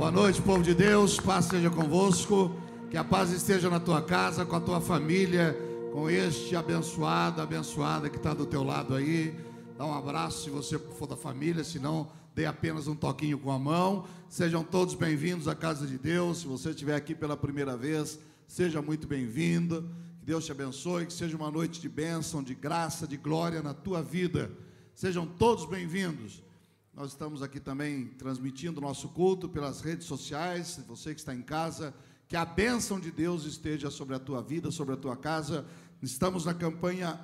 Boa noite, povo de Deus. Paz seja convosco. Que a paz esteja na tua casa, com a tua família, com este abençoado, abençoada que está do teu lado aí. Dá um abraço se você for da família, se não, dê apenas um toquinho com a mão. Sejam todos bem-vindos à casa de Deus. Se você estiver aqui pela primeira vez, seja muito bem-vindo. Que Deus te abençoe, que seja uma noite de bênção, de graça, de glória na tua vida. Sejam todos bem-vindos. Nós estamos aqui também transmitindo nosso culto pelas redes sociais. Você que está em casa, que a bênção de Deus esteja sobre a tua vida, sobre a tua casa. Estamos na campanha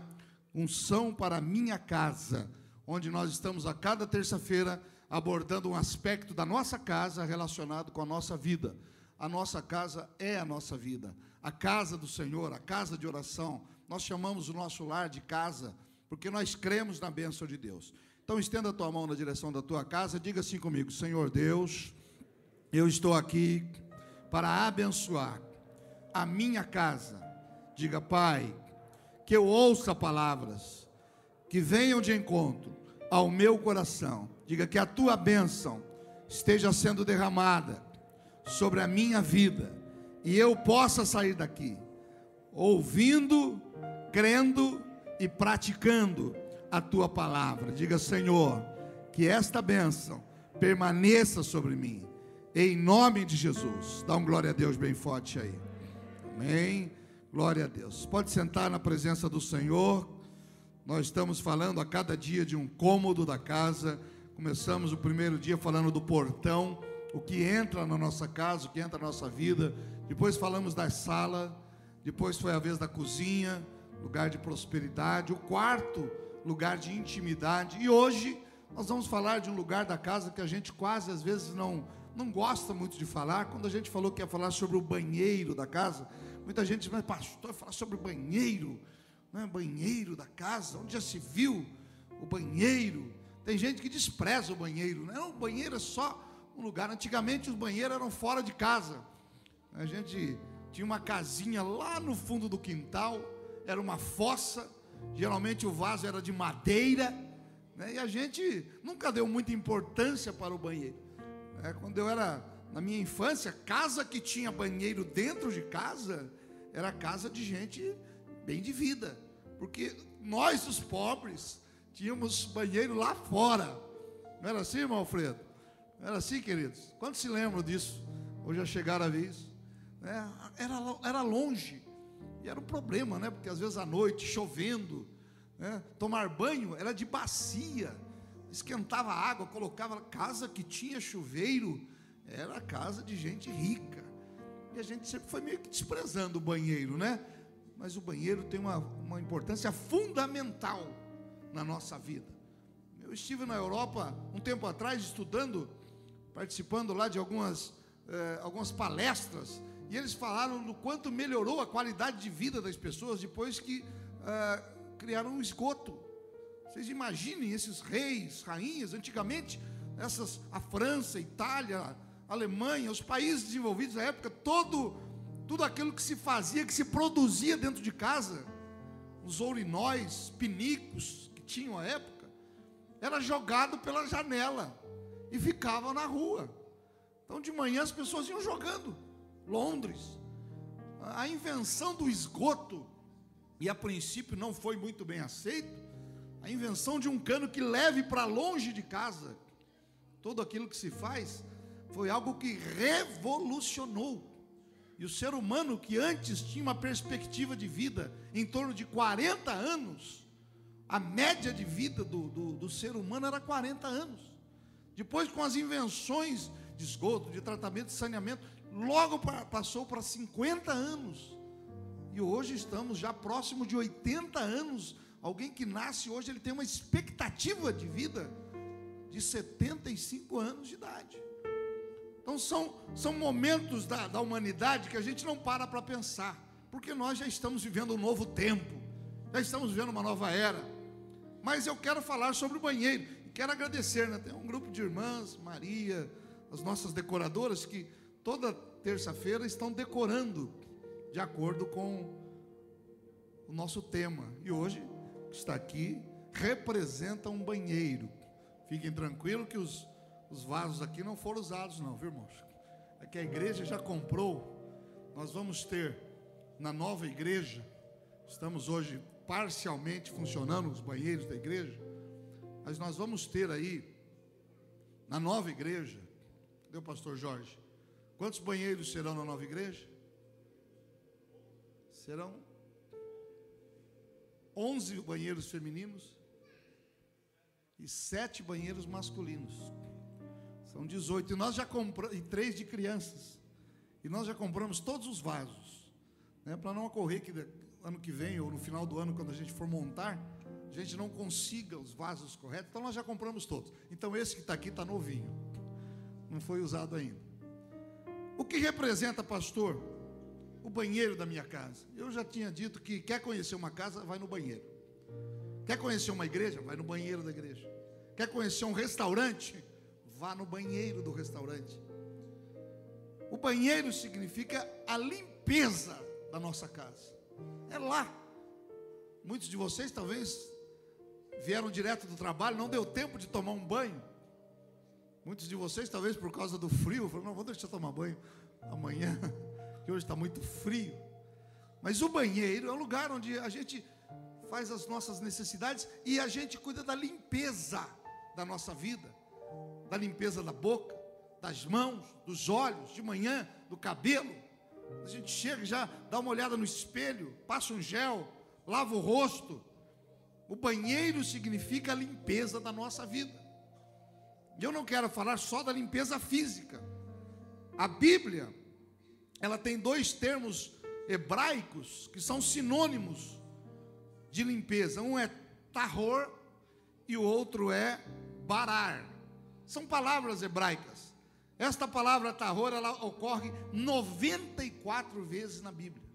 Unção para Minha Casa, onde nós estamos a cada terça-feira abordando um aspecto da nossa casa relacionado com a nossa vida. A nossa casa é a nossa vida, a casa do Senhor, a casa de oração. Nós chamamos o nosso lar de casa, porque nós cremos na bênção de Deus. Então estenda a tua mão na direção da tua casa, diga assim comigo: Senhor Deus, eu estou aqui para abençoar a minha casa. Diga, Pai, que eu ouça palavras que venham de encontro ao meu coração. Diga que a tua bênção esteja sendo derramada sobre a minha vida e eu possa sair daqui ouvindo, crendo e praticando a tua palavra. Diga, Senhor, que esta bênção permaneça sobre mim, em nome de Jesus. Dá um glória a Deus bem forte aí. Amém. Glória a Deus. Pode sentar na presença do Senhor. Nós estamos falando a cada dia de um cômodo da casa. Começamos o primeiro dia falando do portão, o que entra na nossa casa, o que entra na nossa vida. Depois falamos da sala. Depois foi a vez da cozinha, lugar de prosperidade. O quarto lugar de intimidade. E hoje nós vamos falar de um lugar da casa que a gente quase às vezes não, não gosta muito de falar. Quando a gente falou que ia falar sobre o banheiro da casa, muita gente diz, mas pastor, falar sobre o banheiro, né? banheiro da casa, onde já se viu o banheiro. Tem gente que despreza o banheiro, né? não, o banheiro é só um lugar. Antigamente os banheiros eram fora de casa. A gente tinha uma casinha lá no fundo do quintal, era uma fossa, Geralmente o vaso era de madeira, né? e a gente nunca deu muita importância para o banheiro. É, quando eu era na minha infância, casa que tinha banheiro dentro de casa era casa de gente bem de vida, porque nós, os pobres, tínhamos banheiro lá fora. Não era assim, irmão Alfredo? Não era assim, queridos? Quantos se lembram disso? Hoje já chegaram a ver isso? É, era, era longe. E era um problema, né? Porque às vezes à noite, chovendo, né? tomar banho era de bacia, esquentava a água, colocava casa que tinha chuveiro, era casa de gente rica. E a gente sempre foi meio que desprezando o banheiro, né? Mas o banheiro tem uma, uma importância fundamental na nossa vida. Eu estive na Europa um tempo atrás estudando, participando lá de algumas, eh, algumas palestras e eles falaram do quanto melhorou a qualidade de vida das pessoas depois que ah, criaram um esgoto. Vocês imaginem esses reis, rainhas, antigamente, essas, a França, a Itália, Alemanha, os países desenvolvidos na época, todo, tudo aquilo que se fazia, que se produzia dentro de casa, os ourinóis, pinicos que tinham à época, era jogado pela janela e ficava na rua. Então de manhã as pessoas iam jogando. Londres. A invenção do esgoto, e a princípio não foi muito bem aceito, a invenção de um cano que leve para longe de casa tudo aquilo que se faz, foi algo que revolucionou. E o ser humano que antes tinha uma perspectiva de vida em torno de 40 anos, a média de vida do, do, do ser humano era 40 anos. Depois, com as invenções de esgoto, de tratamento, de saneamento, logo passou para 50 anos. E hoje estamos já próximo de 80 anos. Alguém que nasce hoje, ele tem uma expectativa de vida de 75 anos de idade. Então são, são momentos da, da humanidade que a gente não para para pensar, porque nós já estamos vivendo um novo tempo, já estamos vivendo uma nova era. Mas eu quero falar sobre o banheiro, quero agradecer, né? Tem um grupo de irmãs, Maria, as nossas decoradoras, que toda terça-feira estão decorando de acordo com o nosso tema. E hoje está aqui representa um banheiro. Fiquem tranquilos que os, os vasos aqui não foram usados, não, viu, irmãos? é que a igreja já comprou. Nós vamos ter na nova igreja, estamos hoje parcialmente funcionando os banheiros da igreja, mas nós vamos ter aí na nova igreja, cadê pastor Jorge? Quantos banheiros serão na nova igreja? Serão 11 banheiros femininos e sete banheiros masculinos. São 18. E nós já compramos, e três de crianças. E nós já compramos todos os vasos. Né, Para não ocorrer que ano que vem, ou no final do ano, quando a gente for montar, a gente não consiga os vasos corretos. Então nós já compramos todos. Então esse que está aqui está novinho. Não foi usado ainda. O que representa, pastor? O banheiro da minha casa. Eu já tinha dito que quer conhecer uma casa, vai no banheiro. Quer conhecer uma igreja? Vai no banheiro da igreja. Quer conhecer um restaurante? Vá no banheiro do restaurante. O banheiro significa a limpeza da nossa casa. É lá. Muitos de vocês talvez vieram direto do trabalho, não deu tempo de tomar um banho. Muitos de vocês, talvez por causa do frio, falaram: não, vou deixar tomar banho amanhã, que hoje está muito frio. Mas o banheiro é um lugar onde a gente faz as nossas necessidades e a gente cuida da limpeza da nossa vida, da limpeza da boca, das mãos, dos olhos, de manhã, do cabelo. A gente chega já dá uma olhada no espelho, passa um gel, lava o rosto. O banheiro significa a limpeza da nossa vida. E eu não quero falar só da limpeza física. A Bíblia, ela tem dois termos hebraicos que são sinônimos de limpeza. Um é tahor e o outro é barar. São palavras hebraicas. Esta palavra tahor, ela ocorre 94 vezes na Bíblia.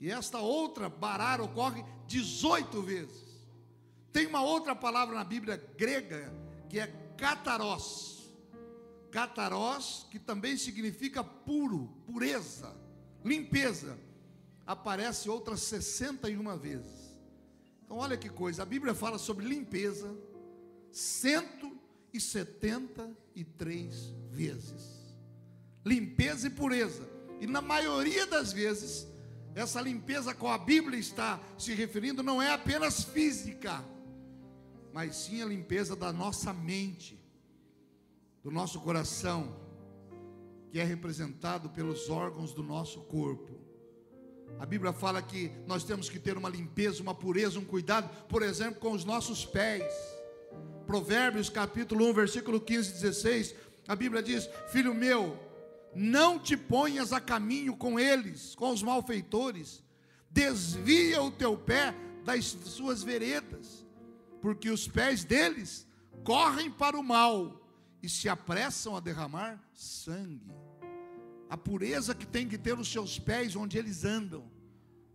E esta outra, barar, ocorre 18 vezes. Tem uma outra palavra na Bíblia grega que é kataros. Kataros, que também significa puro, pureza, limpeza aparece outras 61 vezes. Então, olha que coisa, a Bíblia fala sobre limpeza 173 vezes. Limpeza e pureza. E na maioria das vezes, essa limpeza com a Bíblia está se referindo não é apenas física, mas sim a limpeza da nossa mente, do nosso coração, que é representado pelos órgãos do nosso corpo. A Bíblia fala que nós temos que ter uma limpeza, uma pureza, um cuidado, por exemplo, com os nossos pés. Provérbios capítulo 1, versículo 15 e 16, a Bíblia diz: Filho meu, não te ponhas a caminho com eles, com os malfeitores, desvia o teu pé das suas veredas, porque os pés deles correm para o mal e se apressam a derramar sangue a pureza que tem que ter os seus pés onde eles andam,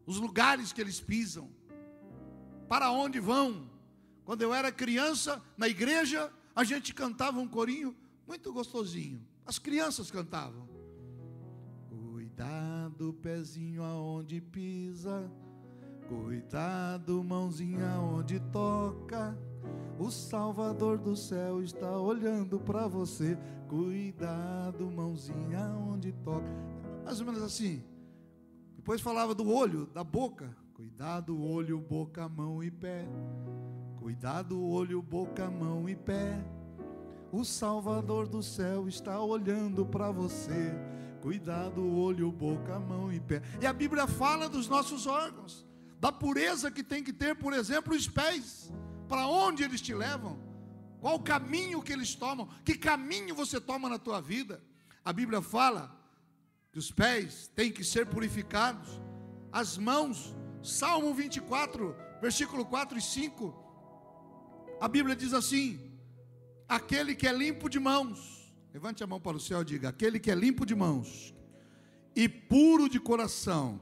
os lugares que eles pisam, para onde vão. Quando eu era criança, na igreja, a gente cantava um corinho muito gostosinho. As crianças cantavam. Cuidado, pezinho aonde pisa. Cuidado, mãozinha onde toca. O Salvador do céu está olhando para você. Cuidado, mãozinha onde toca. Mais ou menos assim. Depois falava do olho, da boca. Cuidado, olho, boca, mão e pé. Cuidado, olho, boca, mão e pé. O Salvador do céu está olhando para você. Cuidado, olho, boca, mão e pé. E a Bíblia fala dos nossos órgãos, da pureza que tem que ter, por exemplo, os pés. Para onde eles te levam? Qual o caminho que eles tomam? Que caminho você toma na tua vida? A Bíblia fala que os pés têm que ser purificados, as mãos, Salmo 24, versículo 4 e 5. A Bíblia diz assim: aquele que é limpo de mãos, levante a mão para o céu e diga: aquele que é limpo de mãos e puro de coração,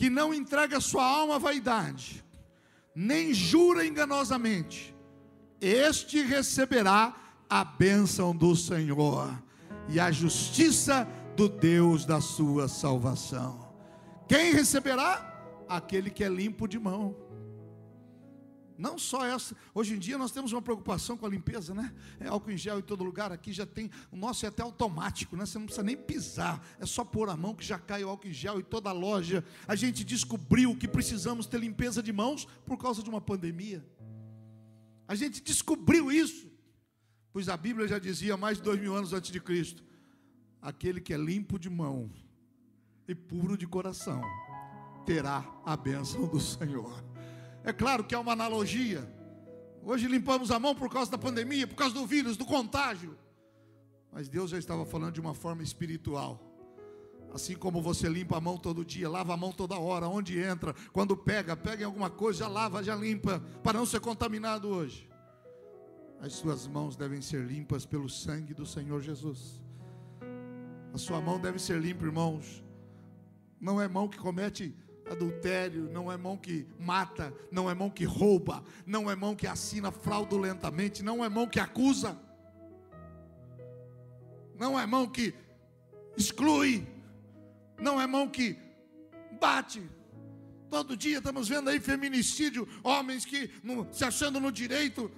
que não entrega sua alma à vaidade, nem jura enganosamente, este receberá a bênção do Senhor e a justiça do Deus da sua salvação. Quem receberá? Aquele que é limpo de mão. Não só essa, hoje em dia nós temos uma preocupação com a limpeza, né? É álcool em gel em todo lugar, aqui já tem, o nosso é até automático, né? Você não precisa nem pisar, é só pôr a mão que já cai o álcool em gel em toda a loja. A gente descobriu que precisamos ter limpeza de mãos por causa de uma pandemia. A gente descobriu isso, pois a Bíblia já dizia mais de dois mil anos antes de Cristo: aquele que é limpo de mão e puro de coração terá a bênção do Senhor. É claro que é uma analogia. Hoje limpamos a mão por causa da pandemia, por causa do vírus, do contágio. Mas Deus já estava falando de uma forma espiritual. Assim como você limpa a mão todo dia, lava a mão toda hora, onde entra, quando pega, pega em alguma coisa, já lava, já limpa, para não ser contaminado hoje. As suas mãos devem ser limpas pelo sangue do Senhor Jesus. A sua mão deve ser limpa, irmãos. Não é mão que comete adultério, não é mão que mata, não é mão que rouba, não é mão que assina fraudulentamente, não é mão que acusa, não é mão que exclui, não é mão que bate. Todo dia estamos vendo aí feminicídio, homens que no, se achando no direito,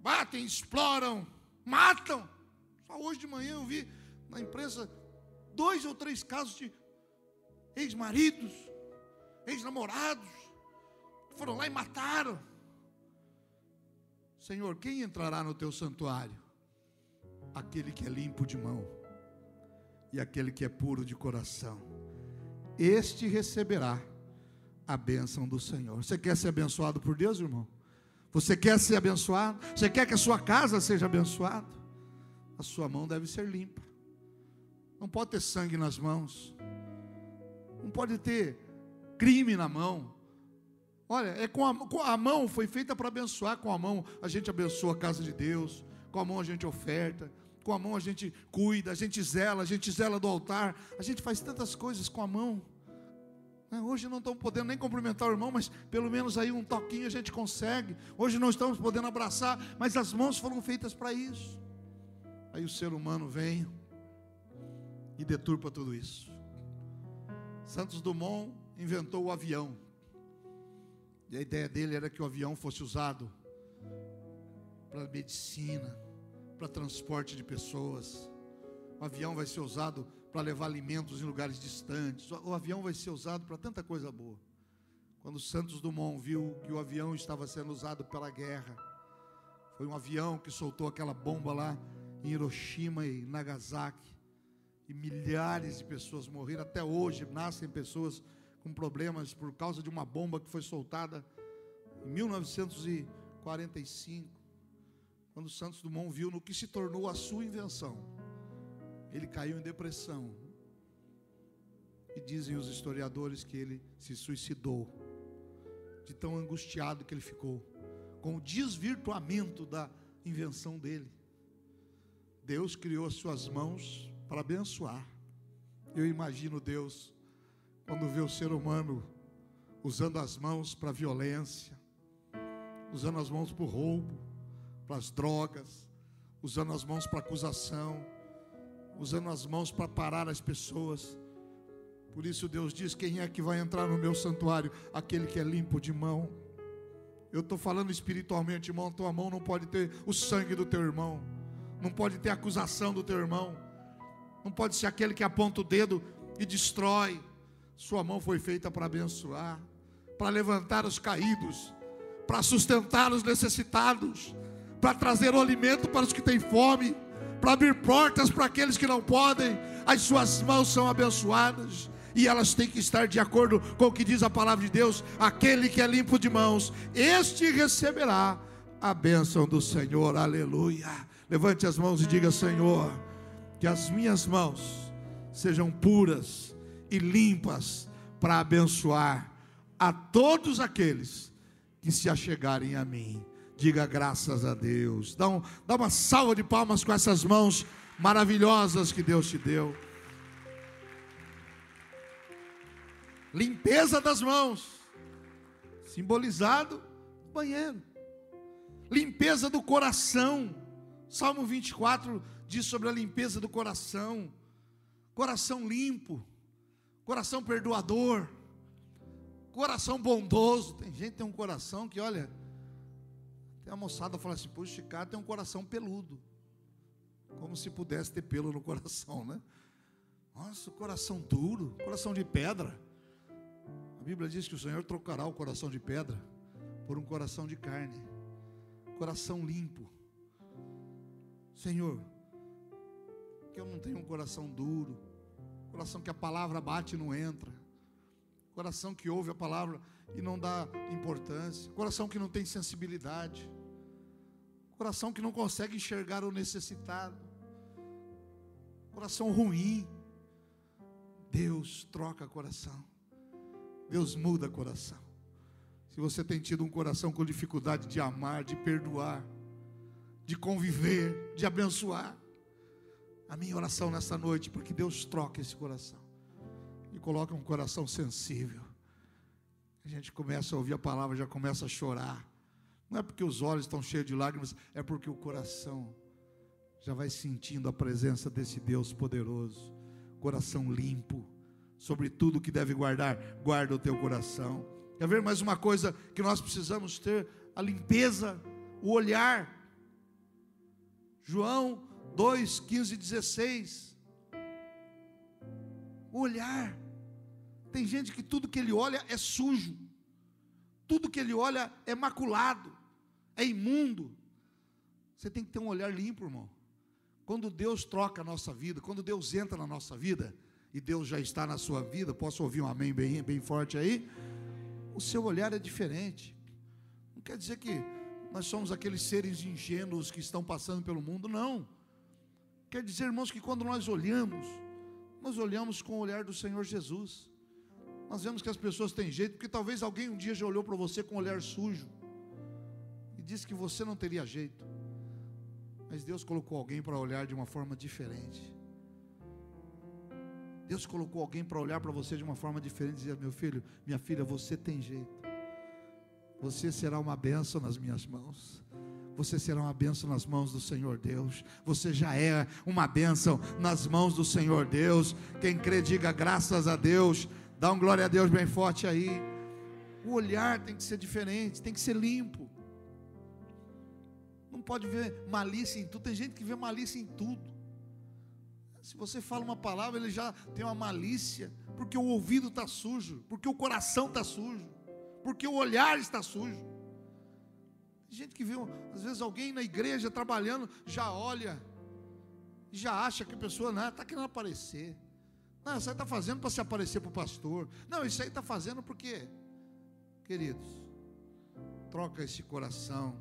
batem, exploram, matam. Só hoje de manhã eu vi na imprensa dois ou três casos de ex-maridos ex-namorados, foram lá e mataram. Senhor, quem entrará no teu santuário? Aquele que é limpo de mão e aquele que é puro de coração. Este receberá a bênção do Senhor. Você quer ser abençoado por Deus, irmão? Você quer ser abençoado? Você quer que a sua casa seja abençoada? A sua mão deve ser limpa. Não pode ter sangue nas mãos. Não pode ter crime na mão. Olha, é com a, com a mão, foi feita para abençoar. Com a mão a gente abençoa a casa de Deus, com a mão a gente oferta, com a mão a gente cuida, a gente zela, a gente zela do altar, a gente faz tantas coisas com a mão. Né, hoje não estamos podendo nem cumprimentar o irmão, mas pelo menos aí um toquinho a gente consegue. Hoje não estamos podendo abraçar, mas as mãos foram feitas para isso. Aí o ser humano vem e deturpa tudo isso. Santos Dumont inventou o avião. E a ideia dele era que o avião fosse usado para medicina, para transporte de pessoas. O avião vai ser usado para levar alimentos em lugares distantes. O avião vai ser usado para tanta coisa boa. Quando Santos Dumont viu que o avião estava sendo usado pela guerra, foi um avião que soltou aquela bomba lá em Hiroshima e Nagasaki, e milhares de pessoas morreram. Até hoje nascem pessoas com problemas por causa de uma bomba que foi soltada em 1945, quando Santos Dumont viu no que se tornou a sua invenção. Ele caiu em depressão. E dizem os historiadores que ele se suicidou, de tão angustiado que ele ficou, com o desvirtuamento da invenção dele. Deus criou as suas mãos para abençoar. Eu imagino Deus quando vê o ser humano usando as mãos para violência, usando as mãos para o roubo, para as drogas, usando as mãos para acusação, usando as mãos para parar as pessoas. Por isso Deus diz: quem é que vai entrar no meu santuário? Aquele que é limpo de mão. Eu estou falando espiritualmente, irmão. Tua mão não pode ter o sangue do teu irmão, não pode ter acusação do teu irmão, não pode ser aquele que aponta o dedo e destrói. Sua mão foi feita para abençoar, para levantar os caídos, para sustentar os necessitados, para trazer o alimento para os que têm fome, para abrir portas para aqueles que não podem. As suas mãos são abençoadas e elas têm que estar de acordo com o que diz a palavra de Deus: aquele que é limpo de mãos, este receberá a bênção do Senhor. Aleluia. Levante as mãos e diga: Senhor, que as minhas mãos sejam puras e limpas para abençoar a todos aqueles que se achegarem a mim. Diga graças a Deus. Dá, um, dá uma salva de palmas com essas mãos maravilhosas que Deus te deu. Limpeza das mãos, simbolizado banheiro. Limpeza do coração. Salmo 24 diz sobre a limpeza do coração. Coração limpo coração perdoador, coração bondoso. Tem gente que tem um coração que, olha, Tem a moçada fala assim: puxa, cara tem um coração peludo. Como se pudesse ter pelo no coração, né? Nossa, coração duro, coração de pedra. A Bíblia diz que o Senhor trocará o coração de pedra por um coração de carne, coração limpo. Senhor, que eu não tenho um coração duro, coração que a palavra bate e não entra, coração que ouve a palavra e não dá importância, coração que não tem sensibilidade, coração que não consegue enxergar o necessitado, coração ruim. Deus troca coração, Deus muda coração. Se você tem tido um coração com dificuldade de amar, de perdoar, de conviver, de abençoar, a minha oração nessa noite, porque Deus troca esse coração e coloca um coração sensível. A gente começa a ouvir a palavra, já começa a chorar. Não é porque os olhos estão cheios de lágrimas, é porque o coração já vai sentindo a presença desse Deus poderoso. Coração limpo, sobre tudo que deve guardar, guarda o teu coração. Quer ver mais uma coisa que nós precisamos ter? A limpeza, o olhar. João 2, 15 e 16. O olhar. Tem gente que tudo que ele olha é sujo, tudo que ele olha é maculado, é imundo. Você tem que ter um olhar limpo, irmão. Quando Deus troca a nossa vida, quando Deus entra na nossa vida, e Deus já está na sua vida, posso ouvir um amém bem, bem forte aí? O seu olhar é diferente. Não quer dizer que nós somos aqueles seres ingênuos que estão passando pelo mundo, não. Quer dizer, irmãos, que quando nós olhamos, nós olhamos com o olhar do Senhor Jesus. Nós vemos que as pessoas têm jeito, porque talvez alguém um dia já olhou para você com um olhar sujo e disse que você não teria jeito. Mas Deus colocou alguém para olhar de uma forma diferente. Deus colocou alguém para olhar para você de uma forma diferente e dizer: Meu filho, minha filha, você tem jeito. Você será uma bênção nas minhas mãos você será uma bênção nas mãos do Senhor Deus. Você já é uma bênção nas mãos do Senhor Deus. Quem crê, diga graças a Deus. Dá um glória a Deus bem forte aí. O olhar tem que ser diferente, tem que ser limpo. Não pode ver malícia em tudo. Tem gente que vê malícia em tudo. Se você fala uma palavra, ele já tem uma malícia, porque o ouvido está sujo, porque o coração está sujo, porque o olhar está sujo. Gente que viu, às vezes alguém na igreja trabalhando, já olha, já acha que a pessoa está querendo aparecer. Não, isso aí está fazendo para se aparecer para o pastor. Não, isso aí está fazendo porque, queridos, troca esse coração,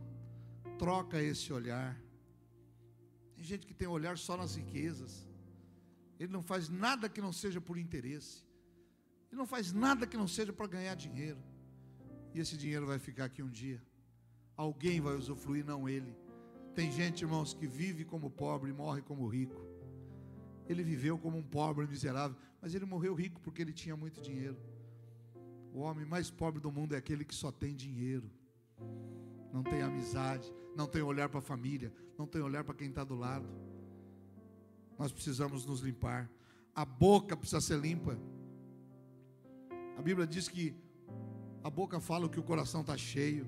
troca esse olhar. Tem gente que tem olhar só nas riquezas. Ele não faz nada que não seja por interesse. Ele não faz nada que não seja para ganhar dinheiro. E esse dinheiro vai ficar aqui um dia. Alguém vai usufruir, não ele. Tem gente, irmãos, que vive como pobre e morre como rico. Ele viveu como um pobre miserável, mas ele morreu rico porque ele tinha muito dinheiro. O homem mais pobre do mundo é aquele que só tem dinheiro, não tem amizade, não tem olhar para a família, não tem olhar para quem está do lado. Nós precisamos nos limpar, a boca precisa ser limpa. A Bíblia diz que a boca fala que o coração está cheio.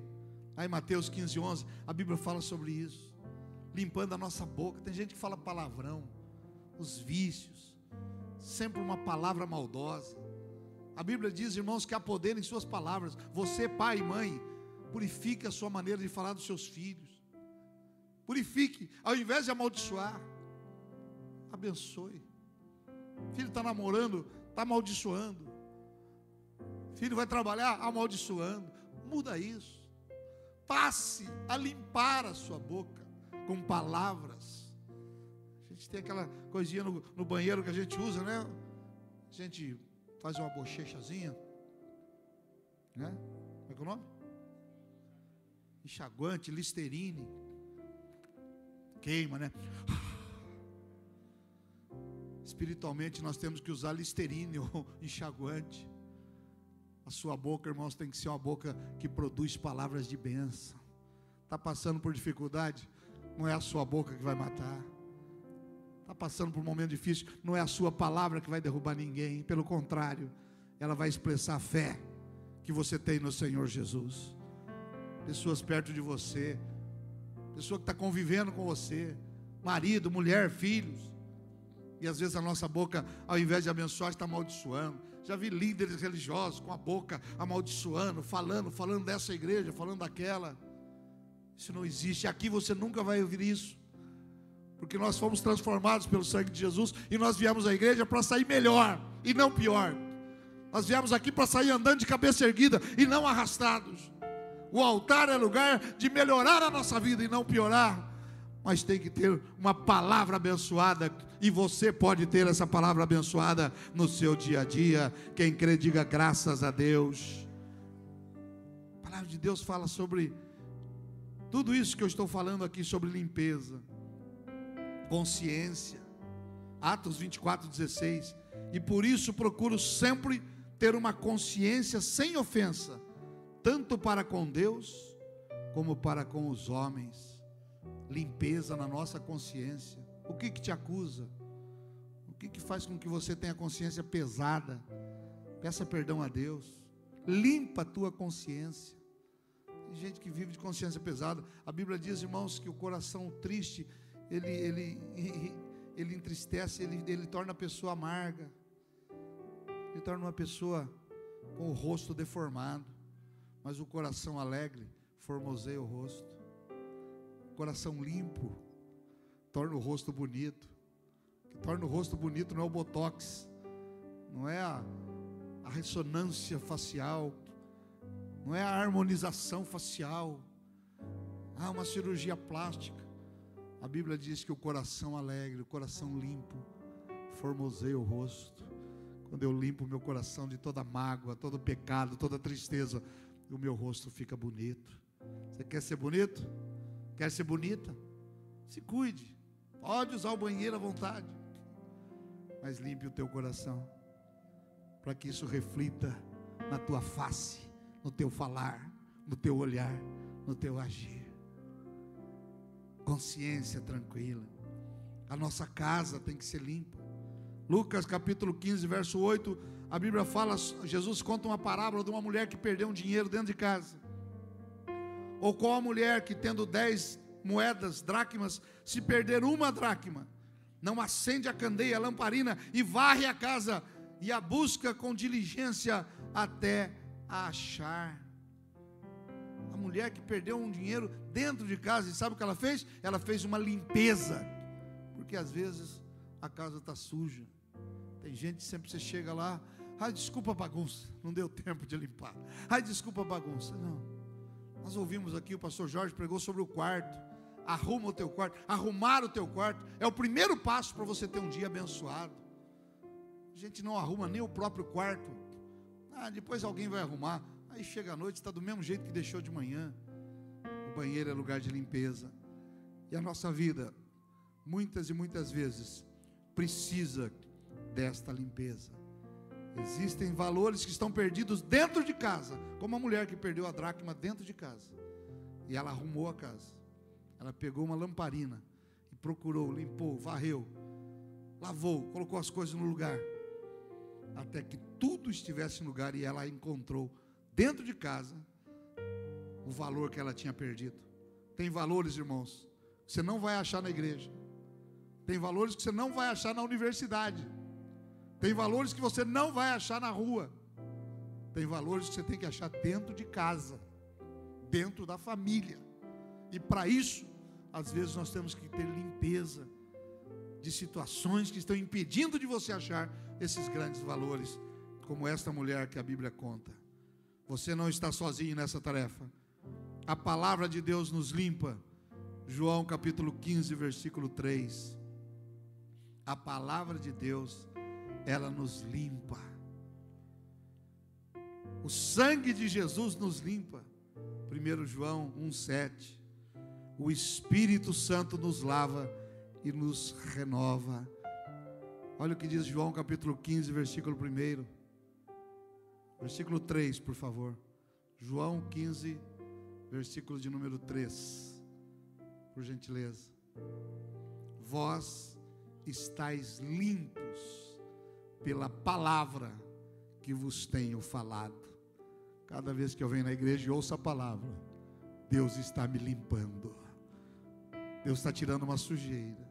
Aí Mateus 15, 11, a Bíblia fala sobre isso. Limpando a nossa boca. Tem gente que fala palavrão, os vícios, sempre uma palavra maldosa. A Bíblia diz, irmãos, que há poder em suas palavras. Você, pai e mãe, purifique a sua maneira de falar dos seus filhos. Purifique, ao invés de amaldiçoar, abençoe. Filho está namorando, está amaldiçoando. Filho vai trabalhar amaldiçoando. Muda isso passe a limpar a sua boca com palavras. A gente tem aquela coisinha no, no banheiro que a gente usa, né? A gente faz uma bochechazinha, né? Como é que é o nome? Enxaguante, listerine. Queima, né? Espiritualmente nós temos que usar listerine ou enxaguante. A sua boca, irmãos, tem que ser uma boca que produz palavras de bênção. Está passando por dificuldade? Não é a sua boca que vai matar. Está passando por um momento difícil? Não é a sua palavra que vai derrubar ninguém. Pelo contrário, ela vai expressar a fé que você tem no Senhor Jesus. Pessoas perto de você pessoa que está convivendo com você, marido, mulher, filhos. E às vezes a nossa boca, ao invés de abençoar, está amaldiçoando. Já vi líderes religiosos com a boca amaldiçoando, falando, falando dessa igreja, falando daquela. Isso não existe. Aqui você nunca vai ouvir isso. Porque nós fomos transformados pelo sangue de Jesus e nós viemos à igreja para sair melhor e não pior. Nós viemos aqui para sair andando de cabeça erguida e não arrastados. O altar é lugar de melhorar a nossa vida e não piorar. Mas tem que ter uma palavra abençoada. E você pode ter essa palavra abençoada no seu dia a dia. Quem crê, diga graças a Deus. A palavra de Deus fala sobre tudo isso que eu estou falando aqui sobre limpeza, consciência. Atos 24, 16. E por isso procuro sempre ter uma consciência sem ofensa, tanto para com Deus como para com os homens. Limpeza na nossa consciência. O que que te acusa? O que que faz com que você tenha consciência pesada? Peça perdão a Deus. Limpa a tua consciência. Tem gente que vive de consciência pesada. A Bíblia diz, irmãos, que o coração triste, ele, ele, ele entristece, ele, ele torna a pessoa amarga ele torna uma pessoa com o rosto deformado, mas o coração alegre formoseia o rosto. Coração limpo torna o rosto bonito. Que torna o rosto bonito não é o botox, não é a, a ressonância facial, não é a harmonização facial, ah, uma cirurgia plástica. A Bíblia diz que o coração alegre, o coração limpo, formoseia o rosto. Quando eu limpo meu coração de toda mágoa, todo pecado, toda tristeza, o meu rosto fica bonito. Você quer ser bonito? Quer ser bonita? Se cuide. Pode usar o banheiro à vontade. Mas limpe o teu coração. Para que isso reflita na tua face, no teu falar, no teu olhar, no teu agir. Consciência tranquila. A nossa casa tem que ser limpa. Lucas capítulo 15, verso 8, a Bíblia fala, Jesus conta uma parábola de uma mulher que perdeu um dinheiro dentro de casa. Ou qual a mulher que tendo dez moedas, dracmas, se perder uma dracma, não acende a candeia, a lamparina e varre a casa e a busca com diligência até a achar. A mulher que perdeu um dinheiro dentro de casa, e sabe o que ela fez? Ela fez uma limpeza, porque às vezes a casa está suja. Tem gente sempre você chega lá, ai, desculpa a bagunça, não deu tempo de limpar. Ai, desculpa a bagunça. Não. Nós ouvimos aqui, o pastor Jorge pregou sobre o quarto. Arruma o teu quarto. Arrumar o teu quarto é o primeiro passo para você ter um dia abençoado. A gente não arruma nem o próprio quarto. Ah, depois alguém vai arrumar. Aí chega a noite, está do mesmo jeito que deixou de manhã. O banheiro é lugar de limpeza. E a nossa vida, muitas e muitas vezes, precisa desta limpeza. Existem valores que estão perdidos dentro de casa, como a mulher que perdeu a dracma dentro de casa. E ela arrumou a casa. Ela pegou uma lamparina e procurou, limpou, varreu, lavou, colocou as coisas no lugar. Até que tudo estivesse no lugar e ela encontrou dentro de casa o valor que ela tinha perdido. Tem valores, irmãos, que você não vai achar na igreja. Tem valores que você não vai achar na universidade. Tem valores que você não vai achar na rua. Tem valores que você tem que achar dentro de casa, dentro da família. E para isso, às vezes nós temos que ter limpeza de situações que estão impedindo de você achar esses grandes valores, como esta mulher que a Bíblia conta. Você não está sozinho nessa tarefa. A palavra de Deus nos limpa. João capítulo 15, versículo 3. A palavra de Deus ela nos limpa. O sangue de Jesus nos limpa. 1 João 1,7. O Espírito Santo nos lava e nos renova. Olha o que diz João capítulo 15, versículo 1. Versículo 3, por favor. João 15, versículo de número 3. Por gentileza. Vós estáis limpos pela palavra que vos tenho falado. Cada vez que eu venho na igreja e ouço a palavra, Deus está me limpando. Deus está tirando uma sujeira.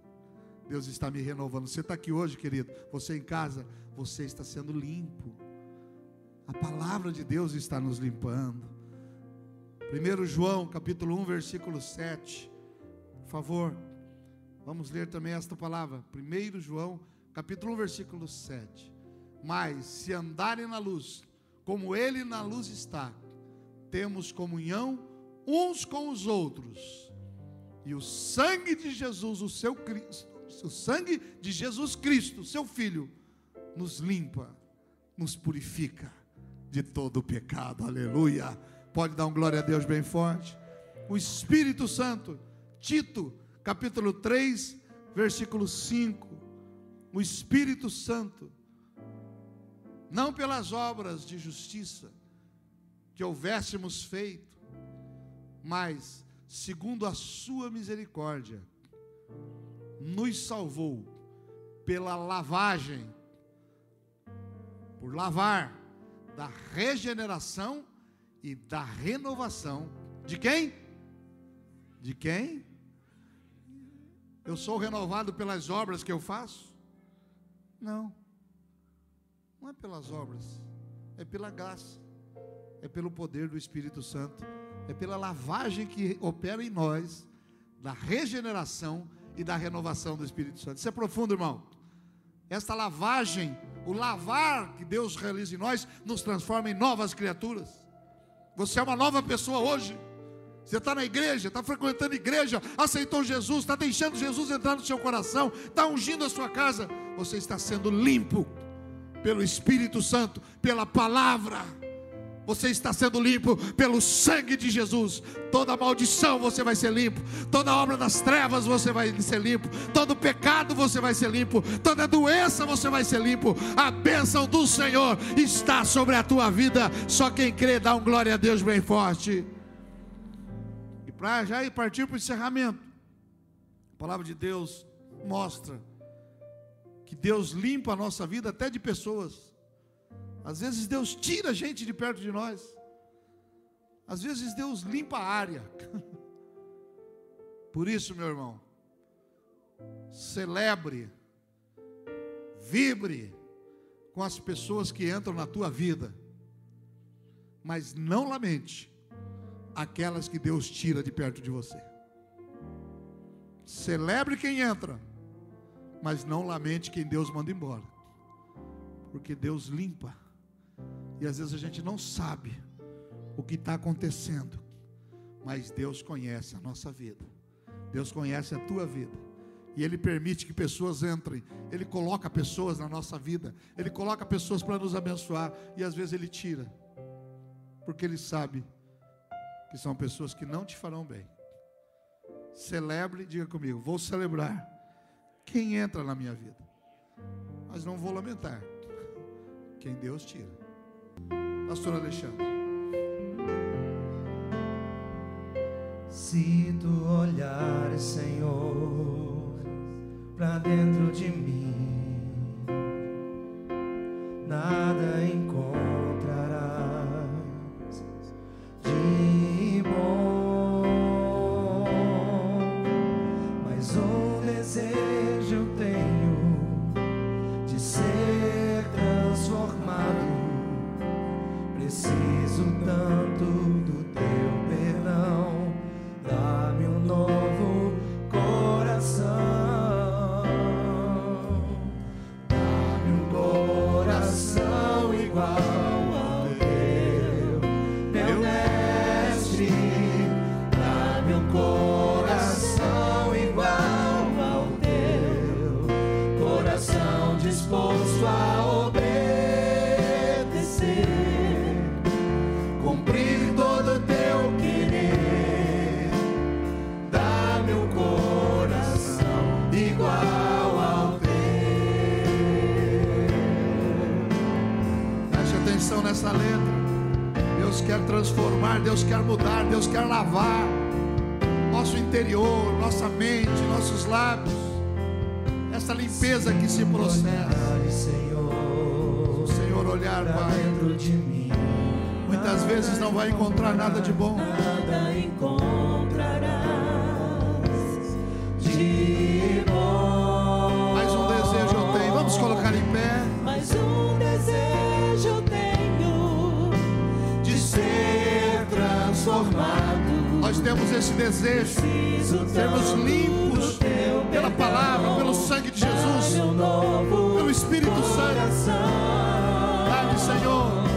Deus está me renovando. Você está aqui hoje, querido. Você em casa, você está sendo limpo. A palavra de Deus está nos limpando. 1 João, capítulo 1, versículo 7. Por favor, vamos ler também esta palavra. 1 João, capítulo 1, versículo 7. Mas se andarem na luz, como ele na luz está, temos comunhão uns com os outros. E o sangue de Jesus, o seu Cristo, o sangue de Jesus Cristo, seu filho, nos limpa, nos purifica de todo o pecado. Aleluia. Pode dar um glória a Deus bem forte. O Espírito Santo, Tito, capítulo 3, versículo 5. O Espírito Santo, não pelas obras de justiça que houvéssemos feito, mas segundo a sua misericórdia, nos salvou pela lavagem, por lavar, da regeneração e da renovação. De quem? De quem? Eu sou renovado pelas obras que eu faço? Não. Não é pelas obras, é pela graça, é pelo poder do Espírito Santo, é pela lavagem que opera em nós, da regeneração e da renovação do Espírito Santo. Isso é profundo, irmão. Esta lavagem, o lavar que Deus realiza em nós, nos transforma em novas criaturas. Você é uma nova pessoa hoje. Você está na igreja, está frequentando igreja, aceitou Jesus, está deixando Jesus entrar no seu coração, está ungindo a sua casa. Você está sendo limpo pelo Espírito Santo, pela palavra você está sendo limpo pelo sangue de Jesus. Toda maldição você vai ser limpo, toda obra das trevas você vai ser limpo, todo pecado você vai ser limpo, toda doença você vai ser limpo. A bênção do Senhor está sobre a tua vida. Só quem crê dá um glória a Deus bem forte. E para já ir partir para o encerramento, a palavra de Deus mostra que Deus limpa a nossa vida até de pessoas às vezes Deus tira a gente de perto de nós. Às vezes Deus limpa a área. Por isso, meu irmão, celebre, vibre com as pessoas que entram na tua vida, mas não lamente aquelas que Deus tira de perto de você. Celebre quem entra, mas não lamente quem Deus manda embora, porque Deus limpa e às vezes a gente não sabe o que está acontecendo, mas Deus conhece a nossa vida, Deus conhece a tua vida. E Ele permite que pessoas entrem. Ele coloca pessoas na nossa vida. Ele coloca pessoas para nos abençoar. E às vezes Ele tira. Porque Ele sabe que são pessoas que não te farão bem. Celebre, diga comigo, vou celebrar quem entra na minha vida. Mas não vou lamentar quem Deus tira. Pastor Alexandre. Se tu olhares, Senhor, para dentro de mim, limpeza que se processa. O Senhor olhar, Pai, dentro de mim. muitas vezes não vai encontrar nada de bom. Nós temos esse desejo. Sermos limpos pela palavra, pelo sangue de Jesus, pelo Espírito Santo. Dá-me, Senhor.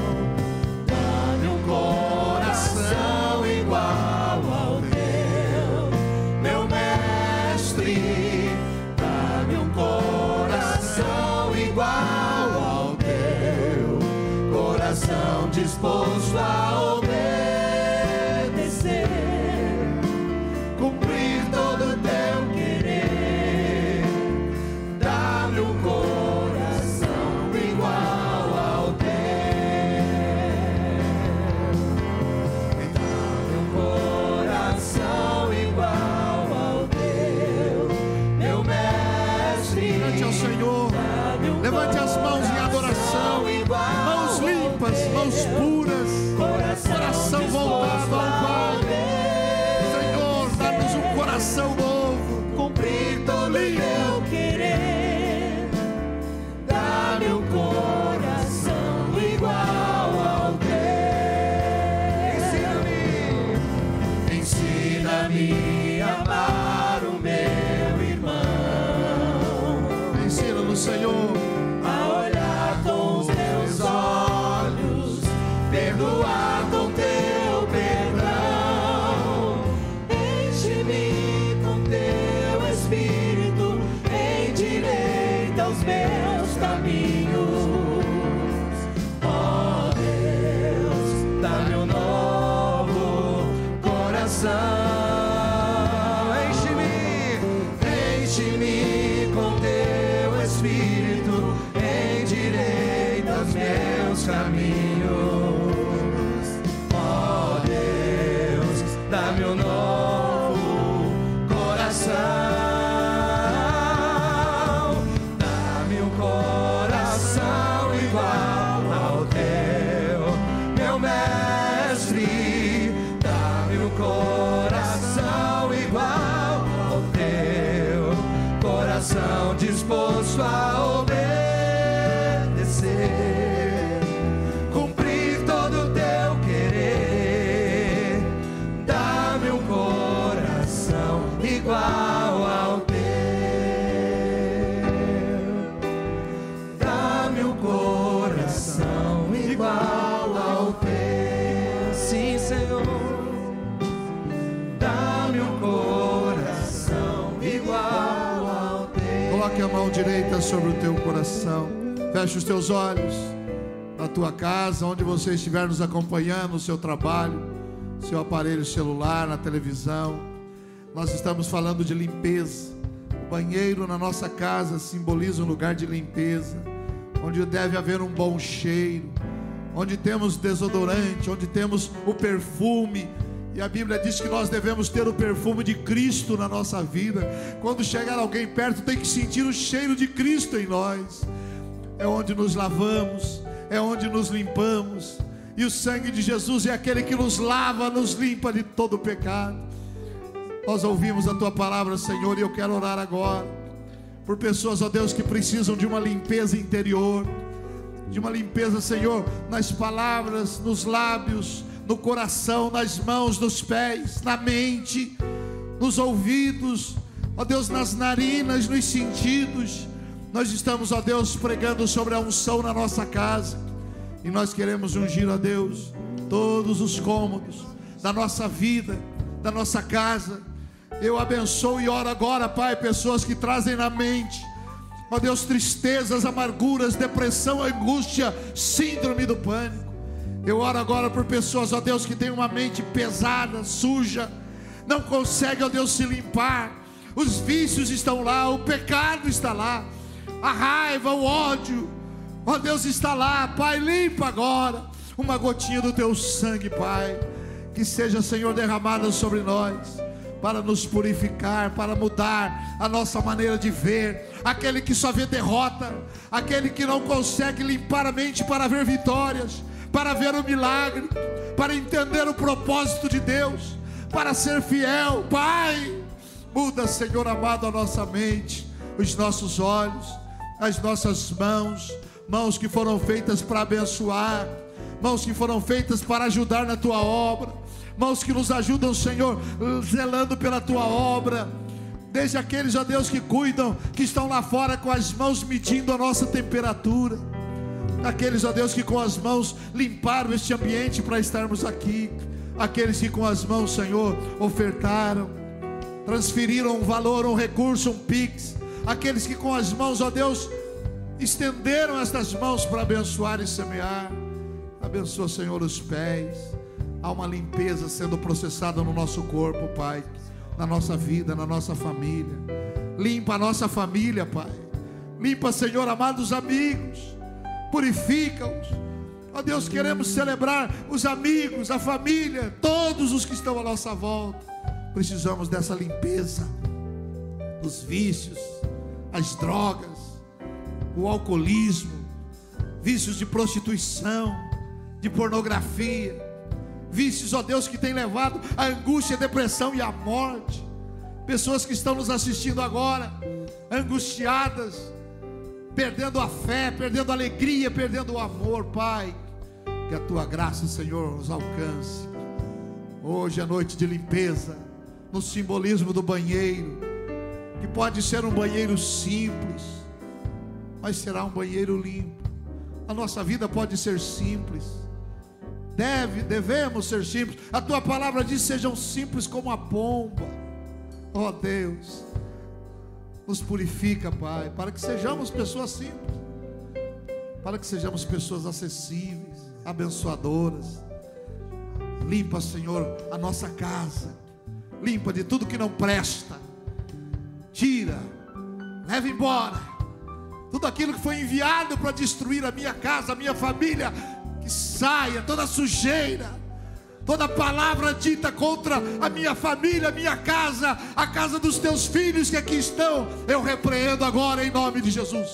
me. Feche os teus olhos. Na tua casa, onde você estiver nos acompanhando, no seu trabalho, seu aparelho celular, na televisão. Nós estamos falando de limpeza. O banheiro na nossa casa simboliza um lugar de limpeza, onde deve haver um bom cheiro, onde temos desodorante, onde temos o perfume. E a Bíblia diz que nós devemos ter o perfume de Cristo na nossa vida. Quando chegar alguém perto, tem que sentir o cheiro de Cristo em nós. É onde nos lavamos, é onde nos limpamos. E o sangue de Jesus é aquele que nos lava, nos limpa de todo pecado. Nós ouvimos a tua palavra, Senhor, e eu quero orar agora por pessoas, ó Deus, que precisam de uma limpeza interior, de uma limpeza, Senhor, nas palavras, nos lábios, no coração, nas mãos, nos pés, na mente, nos ouvidos, ó Deus, nas narinas, nos sentidos. Nós estamos, ó Deus, pregando sobre a unção na nossa casa. E nós queremos ungir, ó Deus, todos os cômodos da nossa vida, da nossa casa. Eu abençoo e oro agora, Pai, pessoas que trazem na mente, ó Deus, tristezas, amarguras, depressão, angústia, síndrome do pânico. Eu oro agora por pessoas, ó Deus, que têm uma mente pesada, suja, não conseguem, ó Deus, se limpar. Os vícios estão lá, o pecado está lá, a raiva, o ódio, ó Deus, está lá, Pai, limpa agora uma gotinha do teu sangue, Pai, que seja, Senhor, derramada sobre nós para nos purificar, para mudar a nossa maneira de ver. Aquele que só vê derrota, aquele que não consegue limpar a mente para ver vitórias, para ver o milagre, para entender o propósito de Deus, para ser fiel. Pai, Muda, Senhor amado, a nossa mente, os nossos olhos, as nossas mãos, mãos que foram feitas para abençoar, mãos que foram feitas para ajudar na tua obra, mãos que nos ajudam, Senhor, zelando pela tua obra. Desde aqueles, ó Deus, que cuidam, que estão lá fora com as mãos medindo a nossa temperatura. Aqueles, ó Deus, que com as mãos limparam este ambiente para estarmos aqui. Aqueles que com as mãos, Senhor, ofertaram transferiram um valor, um recurso, um pix. Aqueles que com as mãos, ó Deus, estenderam estas mãos para abençoar e semear. Abençoa, Senhor, os pés. Há uma limpeza sendo processada no nosso corpo, Pai, na nossa vida, na nossa família. Limpa a nossa família, Pai. Limpa, Senhor, amados amigos. Purifica-os. Ó Deus, queremos celebrar os amigos, a família, todos os que estão à nossa volta precisamos dessa limpeza dos vícios, as drogas, o alcoolismo, vícios de prostituição, de pornografia, vícios, ó Deus, que tem levado à angústia, depressão e à morte. Pessoas que estão nos assistindo agora, angustiadas, perdendo a fé, perdendo a alegria, perdendo o amor, Pai. Que a tua graça, Senhor, nos alcance. Hoje é noite de limpeza no simbolismo do banheiro, que pode ser um banheiro simples, mas será um banheiro limpo. A nossa vida pode ser simples. Deve, devemos ser simples. A tua palavra diz: sejam simples como a pomba. Ó oh, Deus, nos purifica, Pai, para que sejamos pessoas simples, para que sejamos pessoas acessíveis, abençoadoras. Limpa, Senhor, a nossa casa limpa de tudo que não presta, tira, leva embora tudo aquilo que foi enviado para destruir a minha casa, a minha família, que saia toda sujeira, toda palavra dita contra a minha família, a minha casa, a casa dos teus filhos que aqui estão, eu repreendo agora em nome de Jesus.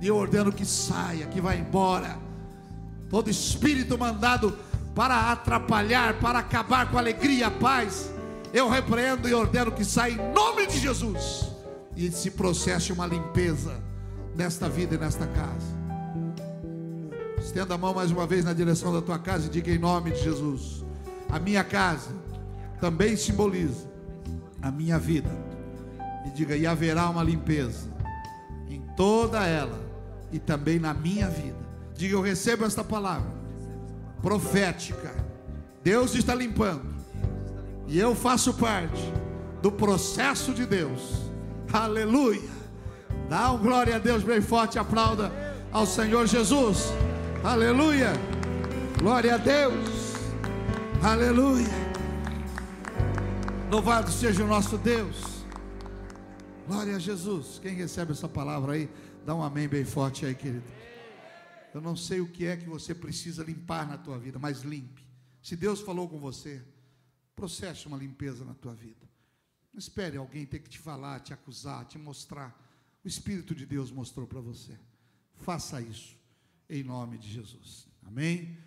E eu ordeno que saia, que vá embora. Todo espírito mandado para atrapalhar, para acabar com a alegria, a paz, eu repreendo e ordeno que saia em nome de Jesus e se processe uma limpeza nesta vida e nesta casa. Estenda a mão mais uma vez na direção da tua casa e diga em nome de Jesus: a minha casa também simboliza a minha vida. E diga: e haverá uma limpeza em toda ela e também na minha vida. Diga: eu recebo esta palavra profética. Deus está limpando e eu faço parte do processo de Deus. Aleluia. Dá um glória a Deus bem forte, aplauda ao Senhor Jesus. Aleluia. Glória a Deus. Aleluia. Louvado seja o nosso Deus. Glória a Jesus. Quem recebe essa palavra aí, dá um amém bem forte aí, querido. Eu não sei o que é que você precisa limpar na tua vida, mas limpe. Se Deus falou com você, Processe uma limpeza na tua vida. Não espere alguém ter que te falar, te acusar, te mostrar. O Espírito de Deus mostrou para você. Faça isso em nome de Jesus. Amém?